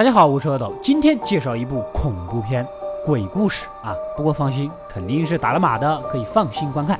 大家好，我是阿斗，今天介绍一部恐怖片，鬼故事啊。不过放心，肯定是打了码的，可以放心观看。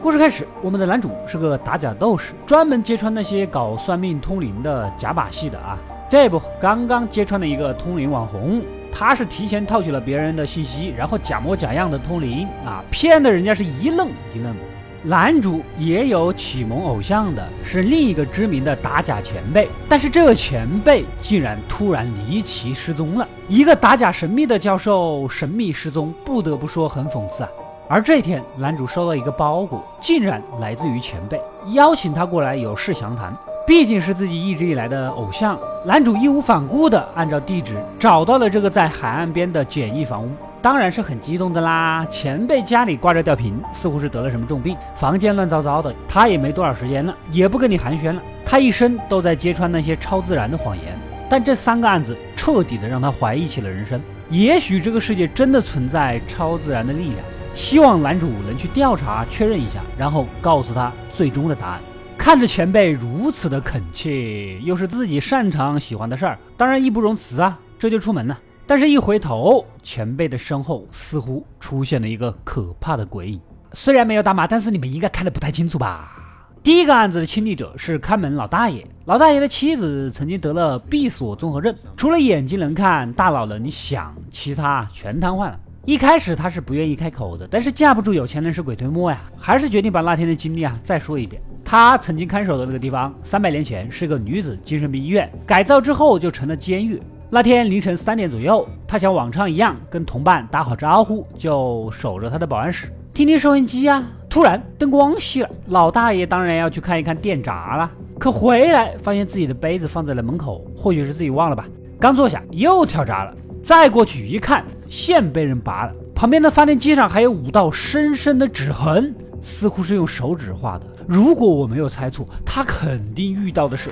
故事开始，我们的男主是个打假斗士，专门揭穿那些搞算命通灵的假把戏的啊。这不，刚刚揭穿了一个通灵网红，他是提前套取了别人的信息，然后假模假样的通灵啊，骗得人家是一愣一愣的。男主也有启蒙偶像的，是另一个知名的打假前辈，但是这个前辈竟然突然离奇失踪了。一个打假神秘的教授神秘失踪，不得不说很讽刺啊。而这天，男主收到一个包裹，竟然来自于前辈，邀请他过来有事详谈。毕竟是自己一直以来的偶像，男主义无反顾地按照地址找到了这个在海岸边的简易房屋。当然是很激动的啦！前辈家里挂着吊瓶，似乎是得了什么重病，房间乱糟糟的。他也没多少时间了，也不跟你寒暄了。他一生都在揭穿那些超自然的谎言，但这三个案子彻底的让他怀疑起了人生。也许这个世界真的存在超自然的力量，希望男主能去调查确认一下，然后告诉他最终的答案。看着前辈如此的恳切，又是自己擅长喜欢的事儿，当然义不容辞啊！这就出门了。但是，一回头，前辈的身后似乎出现了一个可怕的鬼影。虽然没有打码，但是你们应该看得不太清楚吧？第一个案子的亲历者是看门老大爷。老大爷的妻子曾经得了闭锁综合症，除了眼睛能看，大脑能想，其他全瘫痪了。一开始他是不愿意开口的，但是架不住有钱能使鬼推磨呀，还是决定把那天的经历啊再说一遍。他曾经看守的那个地方，三百年前是个女子精神病医院，改造之后就成了监狱。那天凌晨三点左右，他像往常一样跟同伴打好招呼，就守着他的保安室，听听收音机啊。突然灯光熄了，老大爷当然要去看一看电闸了。可回来发现自己的杯子放在了门口，或许是自己忘了吧。刚坐下又跳闸了，再过去一看，线被人拔了，旁边的发电机上还有五道深深的指痕，似乎是用手指画的。如果我没有猜错，他肯定遇到的是。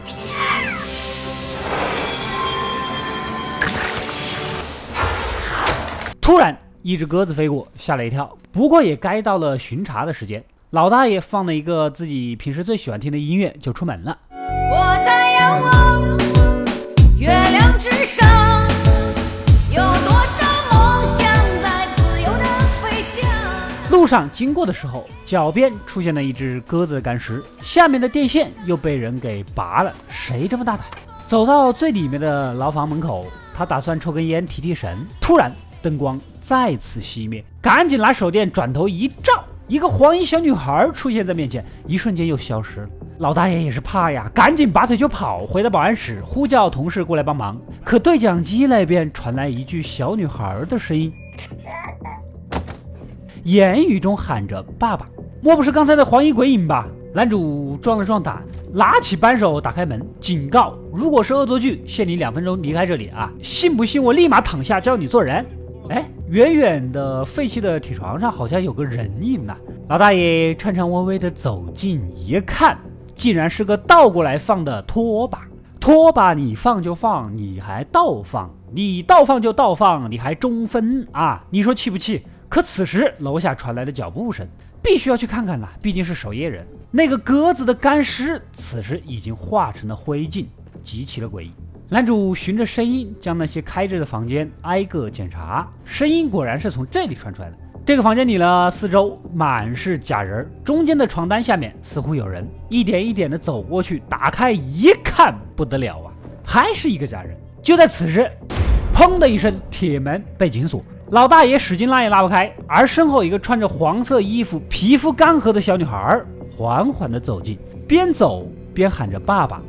突然，一只鸽子飞过，吓了一跳。不过也该到了巡查的时间。老大爷放了一个自己平时最喜欢听的音乐，就出门了。我在仰望月亮之上，有多少梦想在自由的飞翔。路上经过的时候，脚边出现了一只鸽子的干尸，下面的电线又被人给拔了。谁这么大胆？走到最里面的牢房门口，他打算抽根烟提提神。突然。灯光再次熄灭，赶紧拿手电转头一照，一个黄衣小女孩出现在面前，一瞬间又消失了。老大爷也是怕呀，赶紧拔腿就跑，回到保安室呼叫同事过来帮忙。可对讲机那边传来一句小女孩的声音，言语中喊着“爸爸”，莫不是刚才的黄衣鬼影吧？男主壮了壮胆，拿起扳手打开门，警告：如果是恶作剧，限你两分钟离开这里啊！信不信我立马躺下教你做人？远远的废弃的铁床上好像有个人影呢。老大爷颤颤巍巍地走近一看，竟然是个倒过来放的拖把。拖把你放就放，你还倒放，你倒放就倒放，你还中分啊？你说气不气？可此时楼下传来的脚步声，必须要去看看呐，毕竟是守夜人。那个鸽子的干尸，此时已经化成了灰烬，极其的诡异。男主循着声音将那些开着的房间挨个检查，声音果然是从这里传出来的。这个房间里呢，四周满是假人，中间的床单下面似乎有人。一点一点的走过去，打开一看，不得了啊，还是一个假人。就在此时，砰的一声，铁门被紧锁，老大爷使劲拉也拉不开。而身后一个穿着黄色衣服、皮肤干涸的小女孩缓缓地走近，边走边喊着“爸爸”。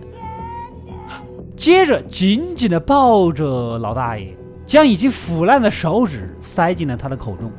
接着紧紧地抱着老大爷，将已经腐烂的手指塞进了他的口中。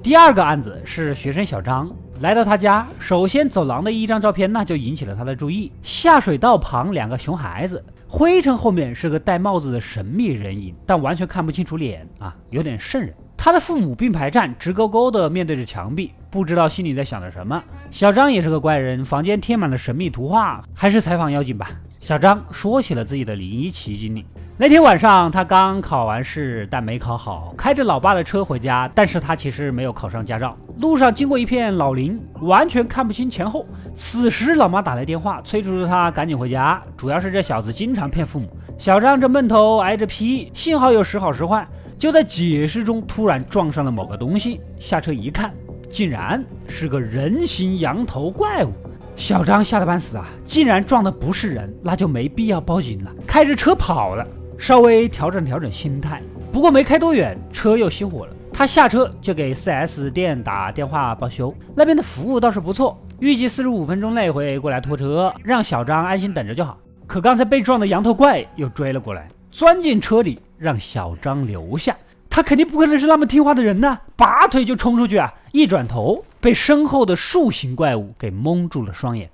第二个案子是学生小张来到他家，首先走廊的一张照片那就引起了他的注意。下水道旁两个熊孩子，灰尘后面是个戴帽子的神秘人影，但完全看不清楚脸啊，有点瘆人。他的父母并排站，直勾勾地面对着墙壁，不知道心里在想着什么。小张也是个怪人，房间贴满了神秘图画，还是采访要紧吧。小张说起了自己的离奇经历。那天晚上，他刚考完试，但没考好，开着老爸的车回家。但是他其实没有考上驾照。路上经过一片老林，完全看不清前后。此时，老妈打来电话，催促着他赶紧回家。主要是这小子经常骗父母。小张这闷头挨着批，幸好有时好时坏，就在解释中突然撞上了某个东西，下车一看，竟然是个人形羊头怪物。小张吓得半死啊！既然撞的不是人，那就没必要报警了，开着车跑了。稍微调整调整心态，不过没开多远，车又熄火了。他下车就给 4S 店打电话报修，那边的服务倒是不错，预计四十五分钟内会过来拖车，让小张安心等着就好。可刚才被撞的羊头怪又追了过来，钻进车里让小张留下。他肯定不可能是那么听话的人呐，拔腿就冲出去啊！一转头，被身后的树形怪物给蒙住了双眼。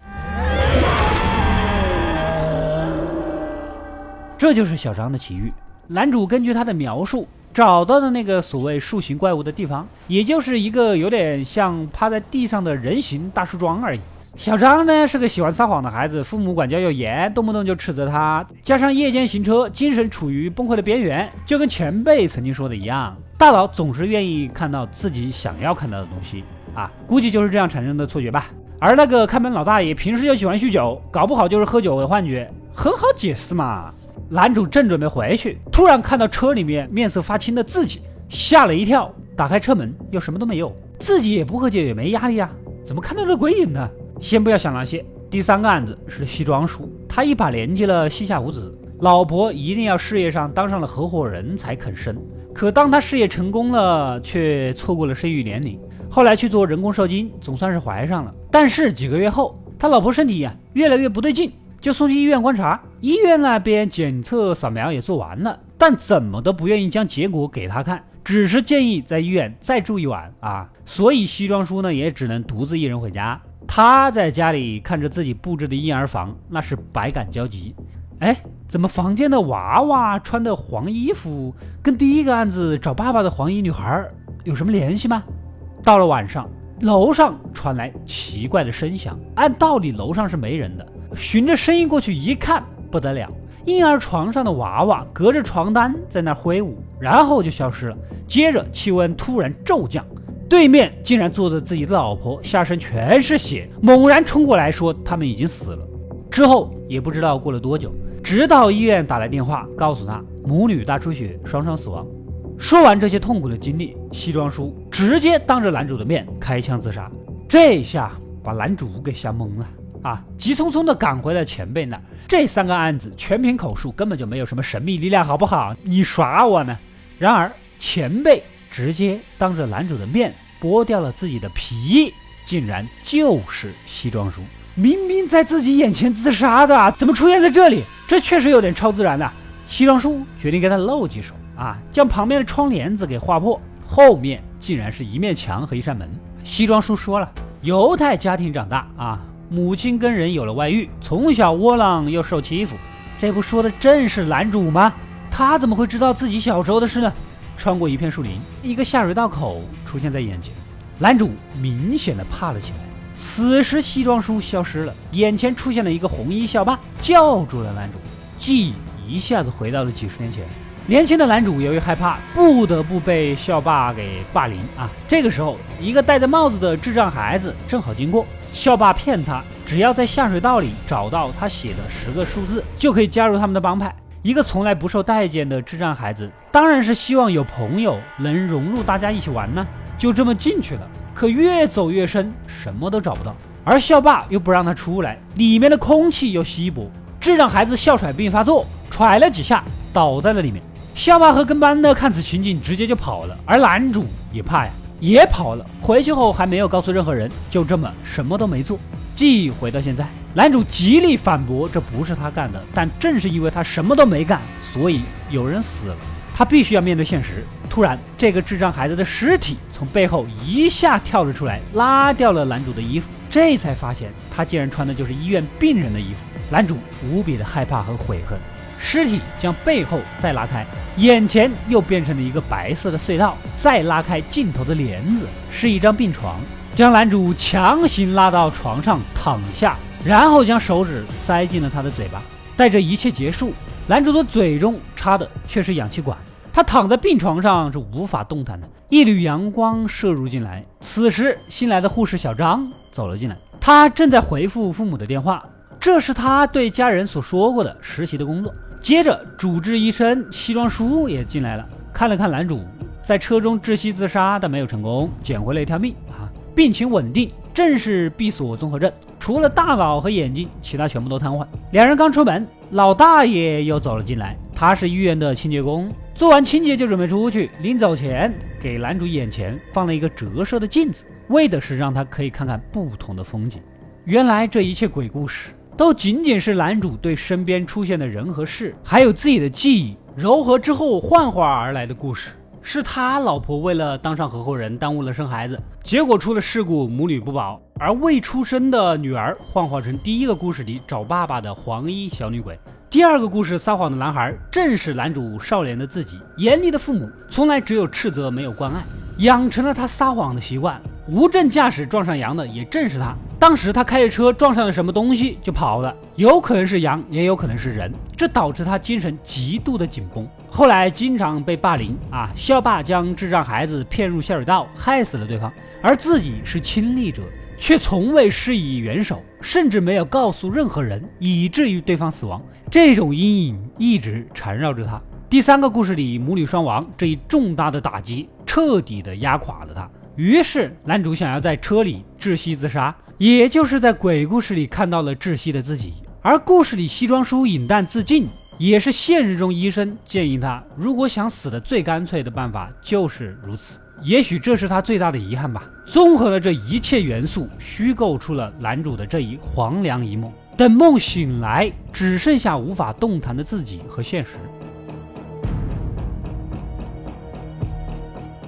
这就是小张的奇遇。男主根据他的描述找到的那个所谓树形怪物的地方，也就是一个有点像趴在地上的人形大树桩而已。小张呢是个喜欢撒谎的孩子，父母管教又严，动不动就斥责他。加上夜间行车，精神处于崩溃的边缘，就跟前辈曾经说的一样，大脑总是愿意看到自己想要看到的东西啊，估计就是这样产生的错觉吧。而那个看门老大爷平时又喜欢酗酒，搞不好就是喝酒的幻觉，很好解释嘛。男主正准备回去，突然看到车里面面色发青的自己，吓了一跳，打开车门又什么都没有，自己也不喝酒也没压力啊，怎么看到这鬼影呢？先不要想那些，第三个案子是西装叔，他一把年纪了，膝下无子，老婆一定要事业上当上了合伙人才肯生。可当他事业成功了，却错过了生育年龄，后来去做人工受精，总算是怀上了。但是几个月后，他老婆身体呀越来越不对劲，就送去医院观察。医院那边检测扫描也做完了，但怎么都不愿意将结果给他看，只是建议在医院再住一晚啊。所以西装叔呢也只能独自一人回家。他在家里看着自己布置的婴儿房，那是百感交集。哎，怎么房间的娃娃穿的黄衣服，跟第一个案子找爸爸的黄衣女孩有什么联系吗？到了晚上，楼上传来奇怪的声响。按道理楼上是没人的，循着声音过去一看，不得了，婴儿床上的娃娃隔着床单在那挥舞，然后就消失了。接着气温突然骤降。对面竟然坐着自己的老婆，下身全是血，猛然冲过来说他们已经死了。之后也不知道过了多久，直到医院打来电话告诉他母女大出血，双双死亡。说完这些痛苦的经历，西装叔直接当着男主的面开枪自杀。这下把男主给吓懵了啊！急匆匆的赶回了前辈那。这三个案子全凭口述，根本就没有什么神秘力量，好不好？你耍我呢？然而前辈。直接当着男主的面剥掉了自己的皮，竟然就是西装叔，明明在自己眼前自杀的，怎么出现在这里？这确实有点超自然的。西装叔决定给他露几手啊，将旁边的窗帘子给划破，后面竟然是一面墙和一扇门。西装叔说了，犹太家庭长大啊，母亲跟人有了外遇，从小窝囊又受欺负，这不说的正是男主吗？他怎么会知道自己小时候的事呢？穿过一片树林，一个下水道口出现在眼前，男主明显的怕了起来。此时西装叔消失了，眼前出现了一个红衣校霸，叫住了男主，记忆一下子回到了几十年前。年轻的男主由于害怕，不得不被校霸给霸凌啊！这个时候，一个戴着帽子的智障孩子正好经过，校霸骗他，只要在下水道里找到他写的十个数字，就可以加入他们的帮派。一个从来不受待见的智障孩子，当然是希望有朋友能融入大家一起玩呢。就这么进去了，可越走越深，什么都找不到。而校霸又不让他出来，里面的空气又稀薄。智障孩子哮喘病发作，踹了几下，倒在了里面。校霸和跟班的看此情景，直接就跑了。而男主也怕呀，也跑了。回去后还没有告诉任何人，就这么什么都没做。记忆回到现在。男主极力反驳这不是他干的，但正是因为他什么都没干，所以有人死了，他必须要面对现实。突然，这个智障孩子的尸体从背后一下跳了出来，拉掉了男主的衣服，这才发现他竟然穿的就是医院病人的衣服。男主无比的害怕和悔恨，尸体将背后再拉开，眼前又变成了一个白色的隧道，再拉开尽头的帘子，是一张病床，将男主强行拉到床上躺下。然后将手指塞进了他的嘴巴，待这一切结束，男主的嘴中插的却是氧气管。他躺在病床上是无法动弹的。一缕阳光射入进来，此时新来的护士小张走了进来，他正在回复父母的电话。这是他对家人所说过的实习的工作。接着，主治医生西装叔也进来了，看了看男主，在车中窒息自杀，但没有成功，捡回了一条命啊，病情稳定，正是闭锁综合症，除了大脑和眼睛，其他全部都瘫痪。两人刚出门，老大爷又走了进来，他是医院的清洁工，做完清洁就准备出去，临走前给男主眼前放了一个折射的镜子，为的是让他可以看看不同的风景。原来这一切鬼故事。都仅仅是男主对身边出现的人和事，还有自己的记忆糅合之后幻化而来的故事。是他老婆为了当上合伙人，耽误了生孩子，结果出了事故，母女不保。而未出生的女儿幻化成第一个故事里找爸爸的黄衣小女鬼。第二个故事撒谎的男孩正是男主少年的自己。严厉的父母从来只有斥责没有关爱，养成了他撒谎的习惯。无证驾驶撞上羊的也正是他。当时他开着车撞上了什么东西就跑了，有可能是羊，也有可能是人，这导致他精神极度的紧绷。后来经常被霸凌啊，校霸将智障孩子骗入下水道，害死了对方，而自己是亲历者，却从未施以援手，甚至没有告诉任何人，以至于对方死亡。这种阴影一直缠绕着他。第三个故事里母女双亡这一重大的打击，彻底的压垮了他。于是男主想要在车里窒息自杀。也就是在鬼故事里看到了窒息的自己，而故事里西装叔饮弹自尽，也是现实中医生建议他，如果想死的最干脆的办法就是如此。也许这是他最大的遗憾吧。综合了这一切元素，虚构出了男主的这一黄粱一梦。等梦醒来，只剩下无法动弹的自己和现实。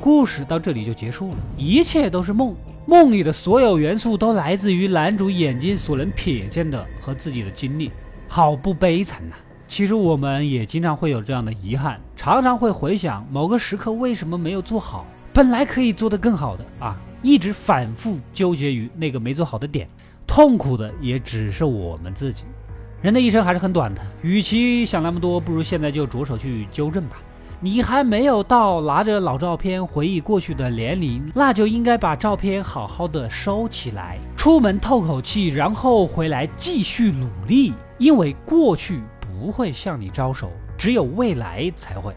故事到这里就结束了，一切都是梦。梦里的所有元素都来自于男主眼睛所能瞥见的和自己的经历，好不悲惨呐！其实我们也经常会有这样的遗憾，常常会回想某个时刻为什么没有做好，本来可以做得更好的啊，一直反复纠结于那个没做好的点，痛苦的也只是我们自己。人的一生还是很短的，与其想那么多，不如现在就着手去纠正吧。你还没有到拿着老照片回忆过去的年龄，那就应该把照片好好的收起来，出门透口气，然后回来继续努力。因为过去不会向你招手，只有未来才会。